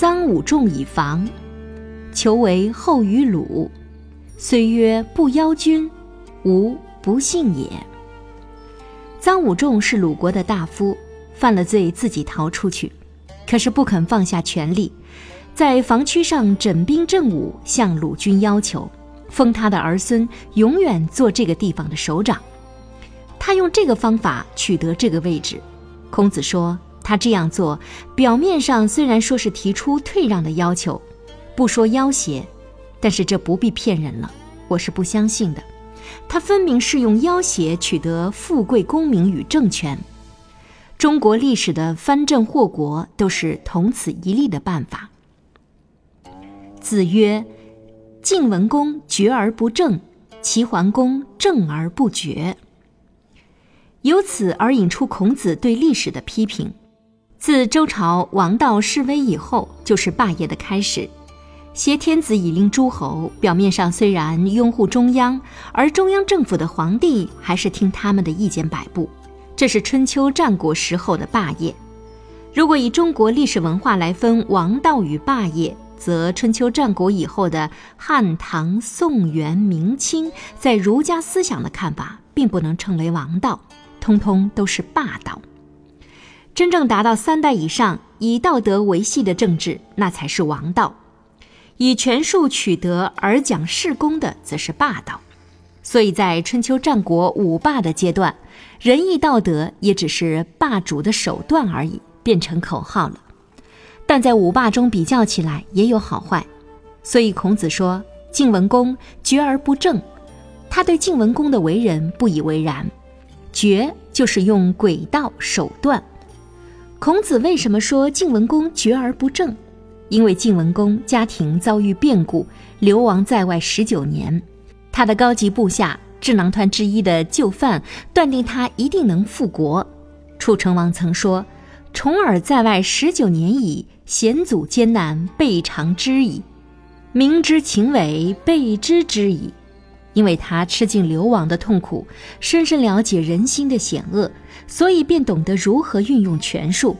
臧武仲以防，求为后于鲁。虽曰不邀君，吾不信也。”臧武仲是鲁国的大夫，犯了罪自己逃出去，可是不肯放下权力，在防区上整兵振武，向鲁军要求封他的儿孙永远做这个地方的首长。他用这个方法取得这个位置。孔子说。他这样做，表面上虽然说是提出退让的要求，不说要挟，但是这不必骗人了，我是不相信的。他分明是用要挟取得富贵功名与政权。中国历史的藩镇祸国都是同此一例的办法。子曰：“晋文公决而不正，齐桓公正而不决。”由此而引出孔子对历史的批评。自周朝王道示威以后，就是霸业的开始。挟天子以令诸侯，表面上虽然拥护中央，而中央政府的皇帝还是听他们的意见摆布。这是春秋战国时候的霸业。如果以中国历史文化来分王道与霸业，则春秋战国以后的汉唐宋元明清，在儒家思想的看法，并不能称为王道，通通都是霸道。真正达到三代以上以道德为系的政治，那才是王道；以权术取得而讲事功的，则是霸道。所以在春秋战国五霸的阶段，仁义道德也只是霸主的手段而已，变成口号了。但在五霸中比较起来，也有好坏。所以孔子说：“晋文公决而不正。”他对晋文公的为人不以为然。决就是用诡道手段。孔子为什么说晋文公决而不正？因为晋文公家庭遭遇变故，流亡在外十九年。他的高级部下智囊团之一的就范断定他一定能复国。楚成王曾说：“重耳在外十九年矣，险阻艰难，备尝之矣。明知情伪，备知之矣。”因为他吃尽流亡的痛苦，深深了解人心的险恶，所以便懂得如何运用权术。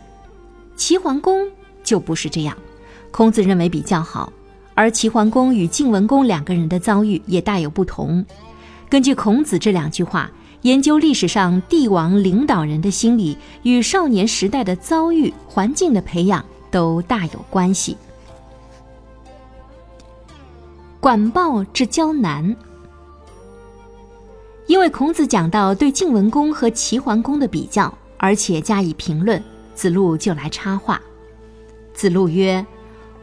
齐桓公就不是这样，孔子认为比较好。而齐桓公与晋文公两个人的遭遇也大有不同。根据孔子这两句话，研究历史上帝王领导人的心理与少年时代的遭遇、环境的培养都大有关系。管鲍之交难。因为孔子讲到对晋文公和齐桓公的比较，而且加以评论，子路就来插话。子路曰：“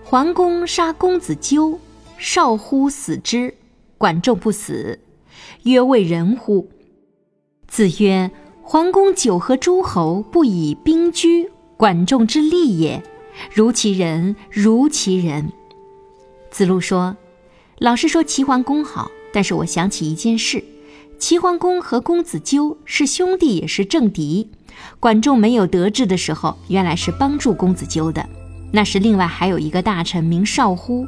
桓公杀公子纠，少乎死之，管仲不死，曰为人乎？”子曰：“桓公久和诸侯，不以兵居，管仲之利也。如其人，如其人。”子路说：“老师说齐桓公好，但是我想起一件事。”齐桓公和公子纠是兄弟，也是政敌。管仲没有得志的时候，原来是帮助公子纠的。那时另外还有一个大臣名少乎，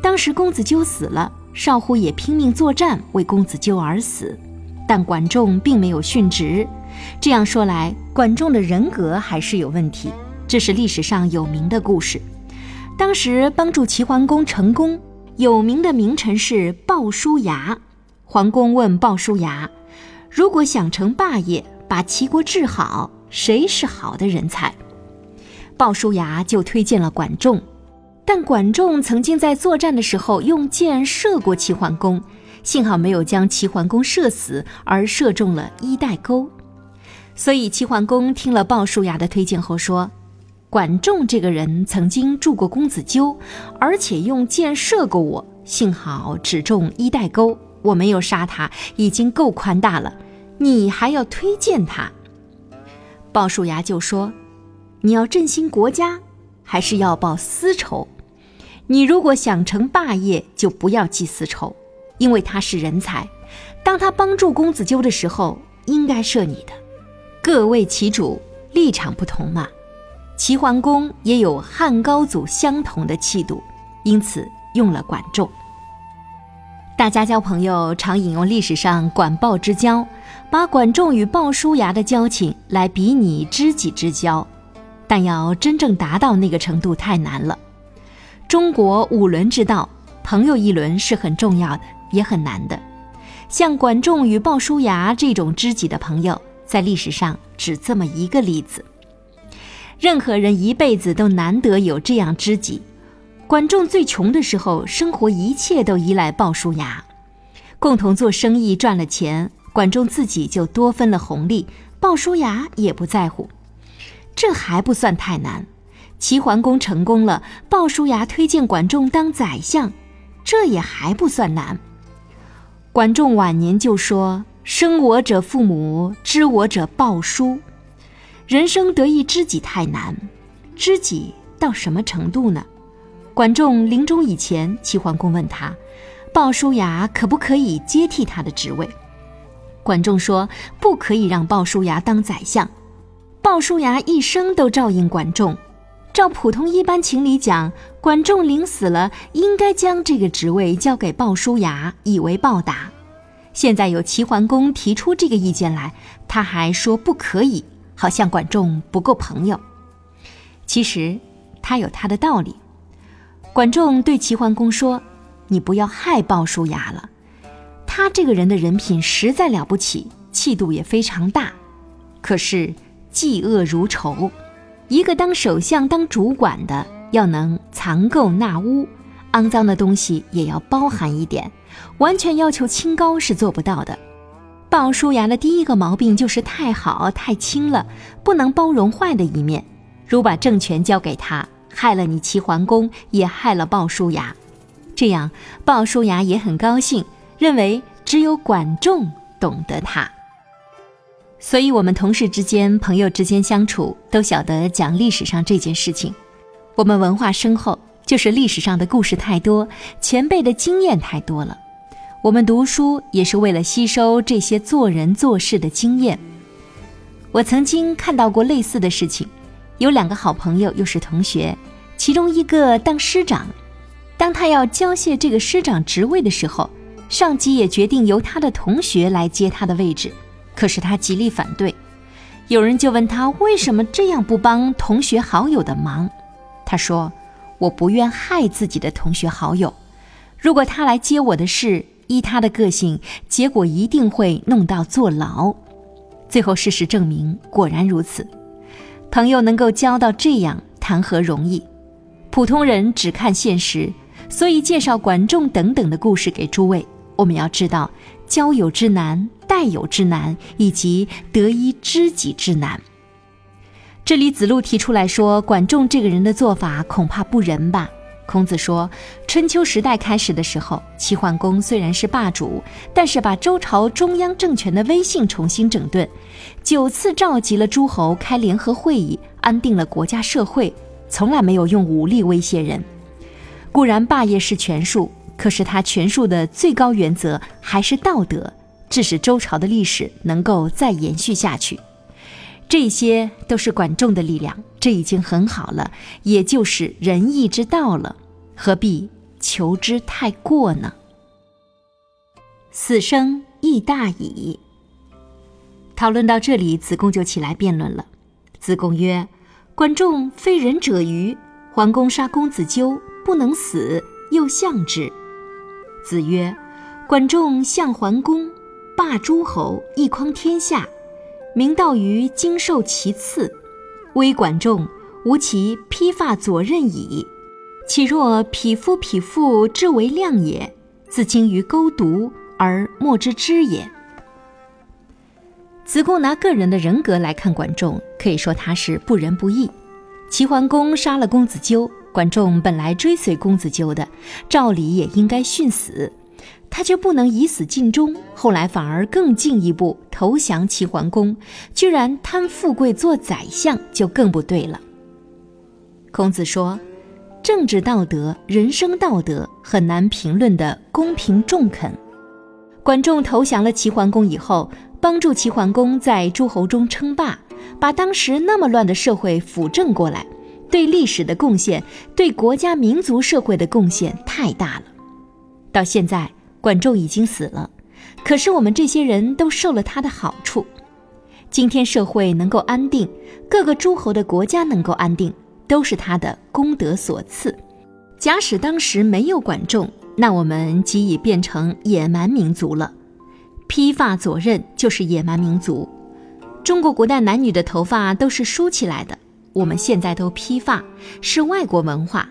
当时公子纠死了，少乎也拼命作战为公子纠而死。但管仲并没有殉职。这样说来，管仲的人格还是有问题。这是历史上有名的故事。当时帮助齐桓公成功有名的名臣是鲍叔牙。桓公问鲍叔牙：“如果想成霸业，把齐国治好，谁是好的人才？”鲍叔牙就推荐了管仲。但管仲曾经在作战的时候用箭射过齐桓公，幸好没有将齐桓公射死，而射中了衣带钩。所以齐桓公听了鲍叔牙的推荐后说：“管仲这个人曾经助过公子纠，而且用箭射过我，幸好只中衣带钩。”我没有杀他，已经够宽大了，你还要推荐他？鲍叔牙就说：“你要振兴国家，还是要报私仇？你如果想成霸业，就不要记私仇，因为他是人才。当他帮助公子纠的时候，应该赦你的。各为其主，立场不同嘛。齐桓公也有汉高祖相同的气度，因此用了管仲。大家交朋友常引用历史上管鲍之交，把管仲与鲍叔牙的交情来比拟知己之交，但要真正达到那个程度太难了。中国五伦之道，朋友一伦是很重要的，也很难的。像管仲与鲍叔牙这种知己的朋友，在历史上只这么一个例子。任何人一辈子都难得有这样知己。管仲最穷的时候，生活一切都依赖鲍叔牙，共同做生意赚了钱，管仲自己就多分了红利，鲍叔牙也不在乎。这还不算太难，齐桓公成功了，鲍叔牙推荐管仲当宰相，这也还不算难。管仲晚年就说：“生我者父母，知我者鲍叔。”人生得一知己太难，知己到什么程度呢？管仲临终以前，齐桓公问他：“鲍叔牙可不可以接替他的职位？”管仲说：“不可以让鲍叔牙当宰相。”鲍叔牙一生都照应管仲。照普通一般情理讲，管仲临死了，应该将这个职位交给鲍叔牙，以为报答。现在有齐桓公提出这个意见来，他还说不可以，好像管仲不够朋友。其实他有他的道理。管仲对齐桓公说：“你不要害鲍叔牙了，他这个人的人品实在了不起，气度也非常大。可是嫉恶如仇，一个当首相、当主管的，要能藏垢纳污，肮脏的东西也要包含一点，完全要求清高是做不到的。鲍叔牙的第一个毛病就是太好太轻了，不能包容坏的一面。如把政权交给他。”害了你齐桓公，也害了鲍叔牙，这样鲍叔牙也很高兴，认为只有管仲懂得他。所以，我们同事之间、朋友之间相处，都晓得讲历史上这件事情。我们文化深厚，就是历史上的故事太多，前辈的经验太多了。我们读书也是为了吸收这些做人做事的经验。我曾经看到过类似的事情。有两个好朋友，又是同学，其中一个当师长。当他要交卸这个师长职位的时候，上级也决定由他的同学来接他的位置。可是他极力反对。有人就问他为什么这样不帮同学好友的忙？他说：“我不愿害自己的同学好友。如果他来接我的事，依他的个性，结果一定会弄到坐牢。”最后事实证明，果然如此。朋友能够交到这样，谈何容易？普通人只看现实，所以介绍管仲等等的故事给诸位。我们要知道交友之难、待友之难，以及得一知己之难。这里子路提出来说，管仲这个人的做法恐怕不仁吧？孔子说，春秋时代开始的时候，齐桓公虽然是霸主，但是把周朝中央政权的威信重新整顿，九次召集了诸侯开联合会议，安定了国家社会，从来没有用武力威胁人。固然霸业是权术，可是他权术的最高原则还是道德，致使周朝的历史能够再延续下去。这些都是管仲的力量，这已经很好了，也就是仁义之道了，何必求之太过呢？死生亦大矣。讨论到这里，子贡就起来辩论了。子贡曰：“管仲非仁者欤？桓公杀公子纠，不能死，又相之。”子曰：“管仲相桓公，霸诸侯，一匡天下。”明道于经受其次，微管仲，无其披发左衽矣。岂若匹夫匹妇之为量也？自精于钩毒而莫之知也。子贡拿个人的人格来看管仲，可以说他是不仁不义。齐桓公杀了公子纠，管仲本来追随公子纠的，照理也应该殉死。他却不能以死尽忠，后来反而更进一步投降齐桓公，居然贪富贵做宰相，就更不对了。孔子说：“政治道德、人生道德很难评论的公平中肯。管仲投降了齐桓公以后，帮助齐桓公在诸侯中称霸，把当时那么乱的社会辅正过来，对历史的贡献，对国家民族社会的贡献太大了。到现在，管仲已经死了，可是我们这些人都受了他的好处。今天社会能够安定，各个诸侯的国家能够安定，都是他的功德所赐。假使当时没有管仲，那我们即已变成野蛮民族了。披发左衽就是野蛮民族。中国古代男女的头发都是梳起来的，我们现在都披发，是外国文化。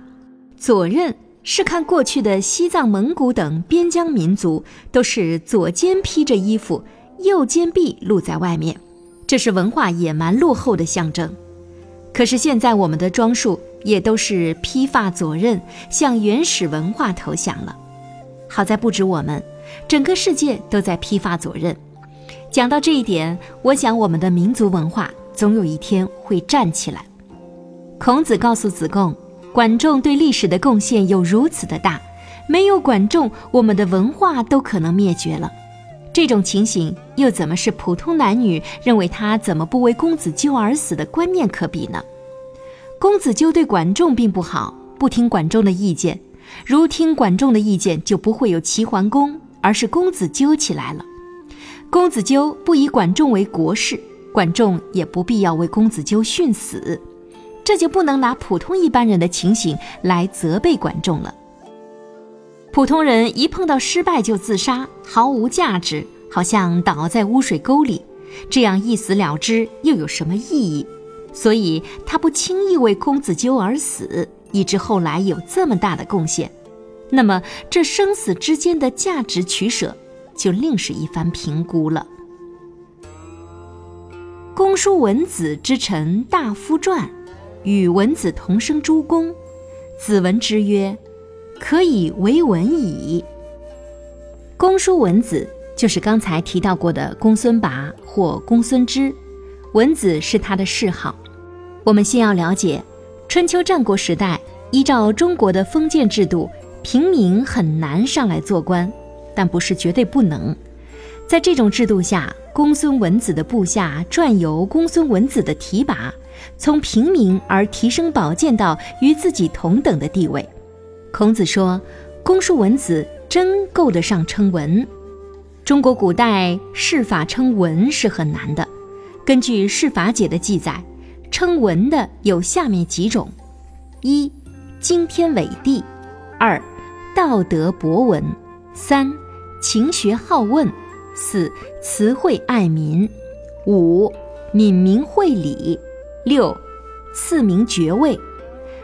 左衽是看过去的西藏、蒙古等边疆民族，都是左肩披着衣服，右肩臂露在外面。这是文化野蛮落后的象征，可是现在我们的装束也都是披发左衽，向原始文化投降了。好在不止我们，整个世界都在披发左衽。讲到这一点，我想我们的民族文化总有一天会站起来。孔子告诉子贡，管仲对历史的贡献有如此的大，没有管仲，我们的文化都可能灭绝了。这种情形又怎么是普通男女认为他怎么不为公子纠而死的观念可比呢？公子纠对管仲并不好，不听管仲的意见，如听管仲的意见，就不会有齐桓公，而是公子纠起来了。公子纠不以管仲为国事，管仲也不必要为公子纠殉死，这就不能拿普通一般人的情形来责备管仲了。普通人一碰到失败就自杀，毫无价值，好像倒在污水沟里，这样一死了之又有什么意义？所以他不轻易为公子纠而死，以致后来有这么大的贡献。那么这生死之间的价值取舍，就另是一番评估了。公叔文子之臣大夫传，与文子同生诸公，子闻之曰。可以为文矣。公叔文子就是刚才提到过的公孙拔或公孙支，文子是他的谥号。我们先要了解，春秋战国时代，依照中国的封建制度，平民很难上来做官，但不是绝对不能。在这种制度下，公孙文子的部下转由公孙文子的提拔，从平民而提升宝剑到与自己同等的地位。孔子说：“公叔文子真够得上称文。中国古代谥法称文是很难的。根据《谥法解》的记载，称文的有下面几种：一、惊天伟地；二、道德博闻；三、勤学好问；四、慈惠爱民；五、敏明会礼；六、赐名爵位。”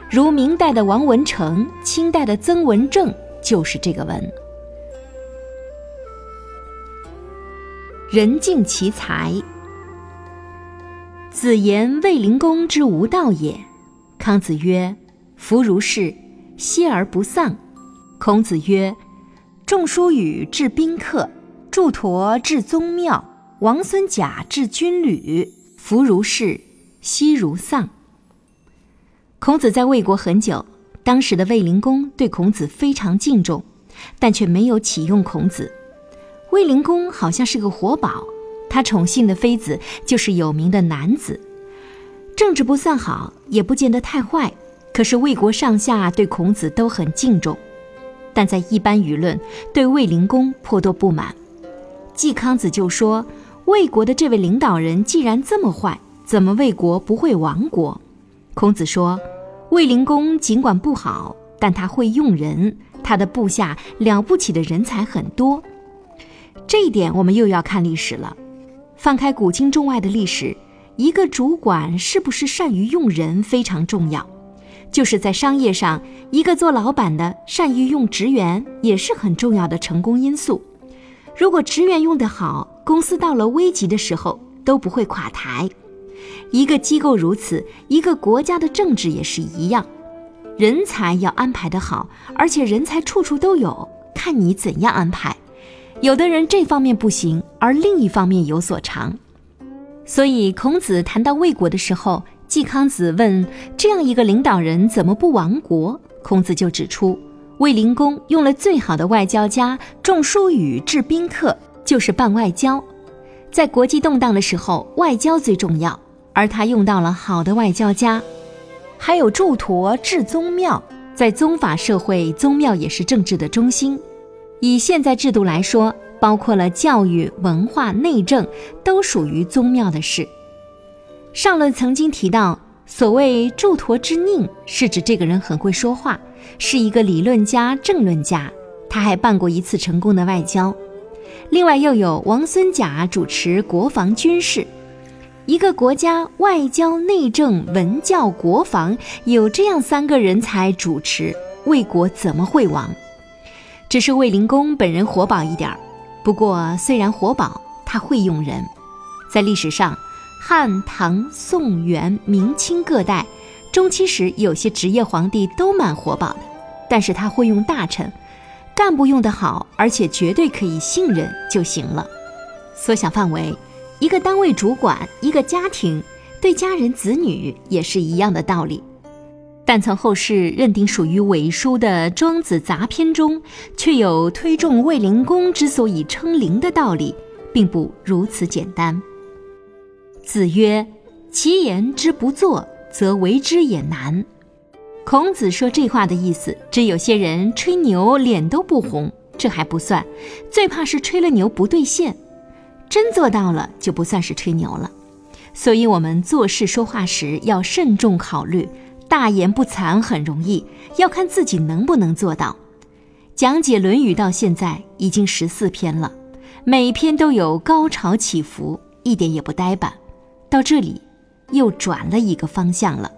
如明代的王文成，清代的曾文正，就是这个文。人尽其才。子言卫灵公之无道也。康子曰：“夫如是，奚而不丧？”孔子曰：“仲叔与治宾客，祝佗治宗庙，王孙贾治军旅。夫如是，奚如丧？”孔子在魏国很久，当时的卫灵公对孔子非常敬重，但却没有启用孔子。卫灵公好像是个活宝，他宠幸的妃子就是有名的男子，政治不算好，也不见得太坏。可是魏国上下对孔子都很敬重，但在一般舆论对卫灵公颇多不满。季康子就说：“魏国的这位领导人既然这么坏，怎么魏国不会亡国？”孔子说。卫灵公尽管不好，但他会用人，他的部下了不起的人才很多。这一点我们又要看历史了。放开古今中外的历史，一个主管是不是善于用人非常重要。就是在商业上，一个做老板的善于用职员也是很重要的成功因素。如果职员用得好，公司到了危急的时候都不会垮台。一个机构如此，一个国家的政治也是一样，人才要安排的好，而且人才处处都有，看你怎样安排。有的人这方面不行，而另一方面有所长。所以孔子谈到魏国的时候，季康子问：这样一个领导人怎么不亡国？孔子就指出，卫灵公用了最好的外交家，仲叔与治宾客，就是办外交。在国际动荡的时候，外交最重要，而他用到了好的外交家。还有祝陀治宗庙，在宗法社会，宗庙也是政治的中心。以现在制度来说，包括了教育、文化、内政，都属于宗庙的事。上论曾经提到。所谓祝陀之佞，是指这个人很会说话，是一个理论家、政论家。他还办过一次成功的外交。另外又有王孙贾主持国防军事。一个国家外交、内政、文教、国防有这样三个人才主持，魏国怎么会亡？只是卫灵公本人活宝一点儿。不过虽然活宝，他会用人，在历史上。汉、唐、宋、元、明清各代中期时，有些职业皇帝都蛮活宝的，但是他会用大臣，干部用得好，而且绝对可以信任就行了。缩小范围，一个单位主管，一个家庭，对家人子女也是一样的道理。但从后世认定属于伪书的《庄子杂篇》中，却有推重卫灵公之所以称灵的道理，并不如此简单。子曰：“其言之不作，则为之也难。”孔子说这话的意思，指有些人吹牛脸都不红，这还不算，最怕是吹了牛不兑现，真做到了就不算是吹牛了。所以，我们做事说话时要慎重考虑，大言不惭很容易，要看自己能不能做到。讲解《论语》到现在已经十四篇了，每篇都有高潮起伏，一点也不呆板。到这里，又转了一个方向了。